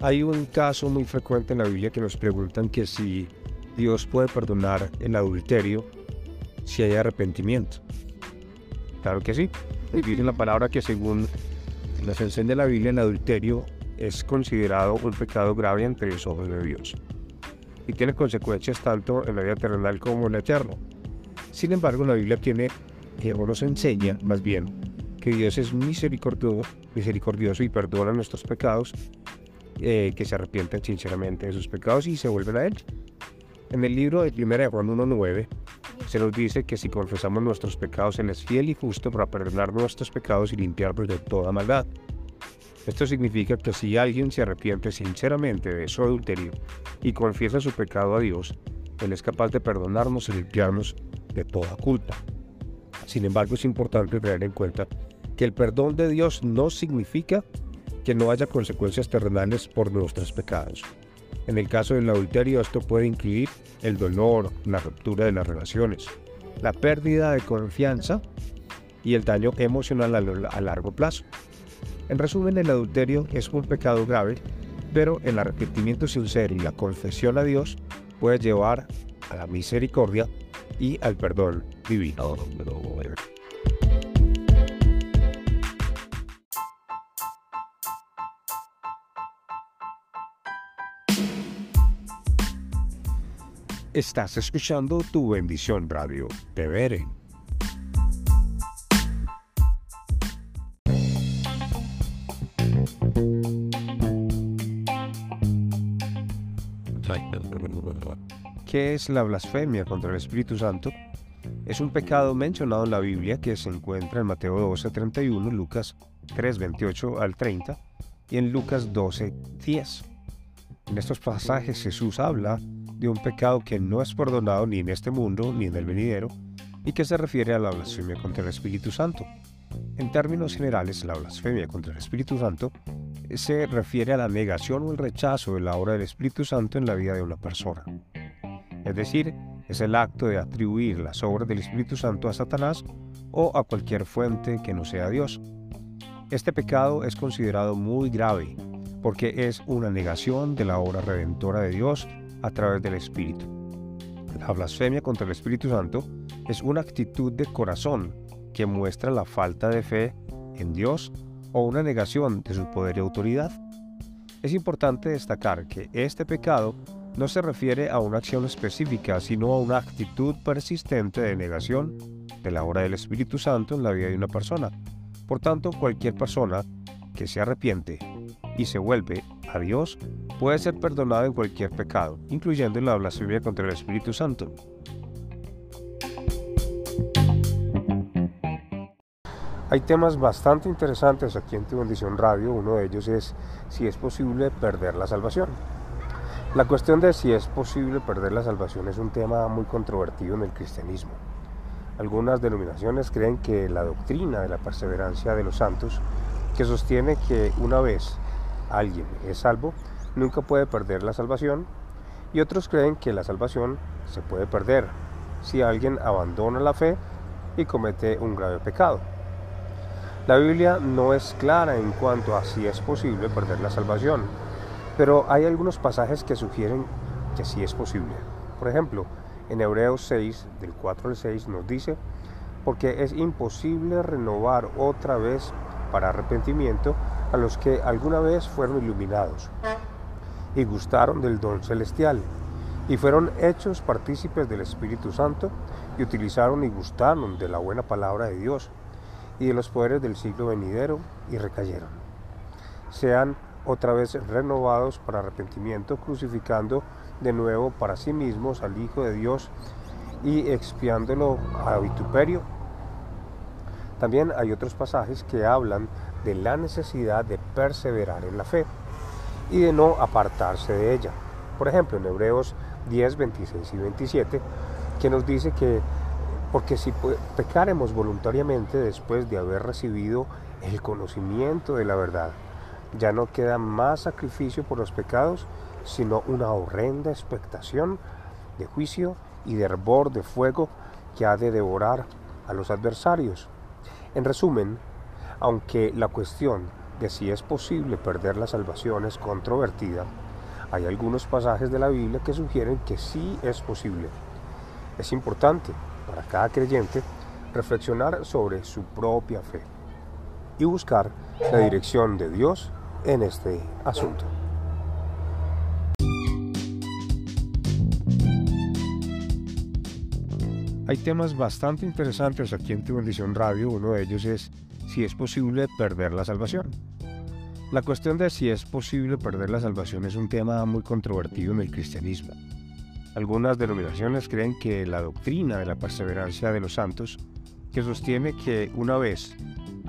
Hay un caso muy frecuente en la Biblia que nos preguntan que si Dios puede perdonar el adulterio si hay arrepentimiento. Claro que sí. Dice la palabra que según sensación de la Biblia, el adulterio es considerado un pecado grave ante los ojos de Dios y tiene consecuencias tanto en la vida terrenal como en la eterna. Sin embargo, la Biblia tiene, que nos enseña más bien, que Dios es misericordioso, misericordioso y perdona nuestros pecados, eh, que se arrepienten sinceramente de sus pecados y se vuelven a Él. En el libro de 1 Juan 1.9 se nos dice que si confesamos nuestros pecados, Él es fiel y justo para perdonar nuestros pecados y limpiarnos de toda maldad. Esto significa que si alguien se arrepiente sinceramente de su adulterio y confiesa su pecado a Dios, Él es capaz de perdonarnos y limpiarnos de toda culpa. Sin embargo, es importante tener en cuenta que el perdón de Dios no significa que no haya consecuencias terrenales por nuestros pecados. En el caso del adulterio, esto puede incluir el dolor, la ruptura de las relaciones, la pérdida de confianza y el daño emocional a largo plazo. En resumen, el adulterio es un pecado grave, pero el arrepentimiento sincero y la confesión a Dios puede llevar a la misericordia y al perdón divino. Estás escuchando tu bendición radio. Veré. ¿Qué es la blasfemia contra el Espíritu Santo? Es un pecado mencionado en la Biblia que se encuentra en Mateo 12, 31, Lucas 3, 28 al 30 y en Lucas 12, 10. En estos pasajes Jesús habla de un pecado que no es perdonado ni en este mundo ni en el venidero y que se refiere a la blasfemia contra el Espíritu Santo. En términos generales, la blasfemia contra el Espíritu Santo se refiere a la negación o el rechazo de la obra del Espíritu Santo en la vida de una persona es decir, es el acto de atribuir las obras del Espíritu Santo a Satanás o a cualquier fuente que no sea Dios. Este pecado es considerado muy grave porque es una negación de la obra redentora de Dios a través del Espíritu. La blasfemia contra el Espíritu Santo es una actitud de corazón que muestra la falta de fe en Dios o una negación de su poder y autoridad. Es importante destacar que este pecado no se refiere a una acción específica, sino a una actitud persistente de negación de la obra del Espíritu Santo en la vida de una persona. Por tanto, cualquier persona que se arrepiente y se vuelve a Dios puede ser perdonado en cualquier pecado, incluyendo la blasfemia contra el Espíritu Santo. Hay temas bastante interesantes aquí en Tu Bendición Radio. Uno de ellos es si es posible perder la salvación. La cuestión de si es posible perder la salvación es un tema muy controvertido en el cristianismo. Algunas denominaciones creen que la doctrina de la perseverancia de los santos, que sostiene que una vez alguien es salvo, nunca puede perder la salvación, y otros creen que la salvación se puede perder si alguien abandona la fe y comete un grave pecado. La Biblia no es clara en cuanto a si es posible perder la salvación, pero hay algunos pasajes que sugieren que sí es posible. Por ejemplo, en Hebreos 6, del 4 al 6, nos dice, porque es imposible renovar otra vez para arrepentimiento a los que alguna vez fueron iluminados y gustaron del don celestial y fueron hechos partícipes del Espíritu Santo y utilizaron y gustaron de la buena palabra de Dios y de los poderes del siglo venidero y recayeron. Sean otra vez renovados para arrepentimiento, crucificando de nuevo para sí mismos al Hijo de Dios y expiándolo a vituperio. También hay otros pasajes que hablan de la necesidad de perseverar en la fe y de no apartarse de ella. Por ejemplo, en Hebreos 10, 26 y 27, que nos dice que porque si pecaremos voluntariamente después de haber recibido el conocimiento de la verdad, ya no queda más sacrificio por los pecados, sino una horrenda expectación de juicio y de hervor de fuego que ha de devorar a los adversarios. En resumen, aunque la cuestión de si es posible perder la salvación es controvertida, hay algunos pasajes de la Biblia que sugieren que sí es posible. Es importante para cada creyente reflexionar sobre su propia fe y buscar la dirección de Dios en este asunto. Hay temas bastante interesantes aquí en Tu Bendición Radio. Uno de ellos es si es posible perder la salvación. La cuestión de si es posible perder la salvación es un tema muy controvertido en el cristianismo. Algunas denominaciones creen que la doctrina de la perseverancia de los santos, que sostiene que una vez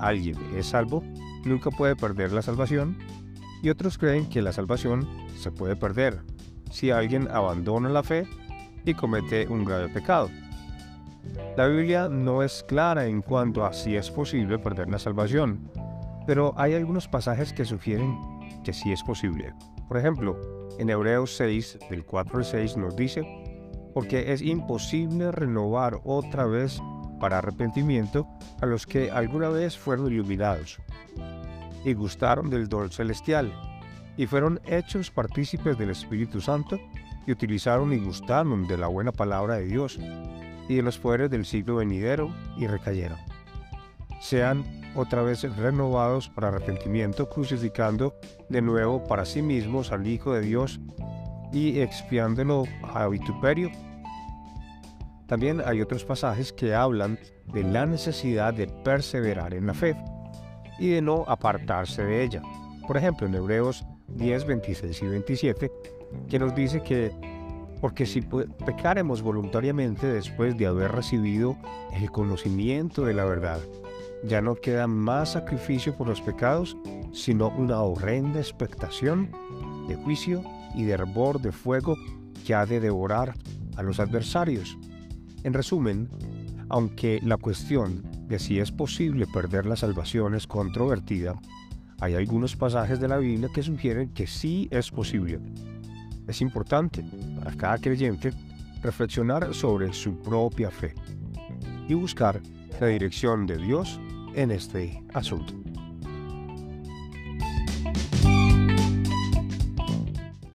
alguien es salvo, nunca puede perder la salvación, y otros creen que la salvación se puede perder si alguien abandona la fe y comete un grave pecado. La Biblia no es clara en cuanto a si es posible perder la salvación, pero hay algunos pasajes que sugieren que sí es posible. Por ejemplo, en Hebreos 6, del 4 al 6 nos dice, porque es imposible renovar otra vez para arrepentimiento a los que alguna vez fueron iluminados y gustaron del don celestial y fueron hechos partícipes del Espíritu Santo y utilizaron y gustaron de la buena palabra de Dios y de los poderes del siglo venidero y recayeron. Sean otra vez renovados para arrepentimiento, crucificando de nuevo para sí mismos al Hijo de Dios y expiándolo a vituperio. También hay otros pasajes que hablan de la necesidad de perseverar en la fe y de no apartarse de ella. Por ejemplo, en Hebreos 10, 26 y 27, que nos dice que porque si pecaremos voluntariamente después de haber recibido el conocimiento de la verdad, ya no queda más sacrificio por los pecados, sino una horrenda expectación de juicio y de hervor de fuego que ha de devorar a los adversarios. En resumen, aunque la cuestión de si es posible perder la salvación es controvertida, hay algunos pasajes de la Biblia que sugieren que sí es posible es importante para cada creyente reflexionar sobre su propia fe y buscar la dirección de Dios en este asunto.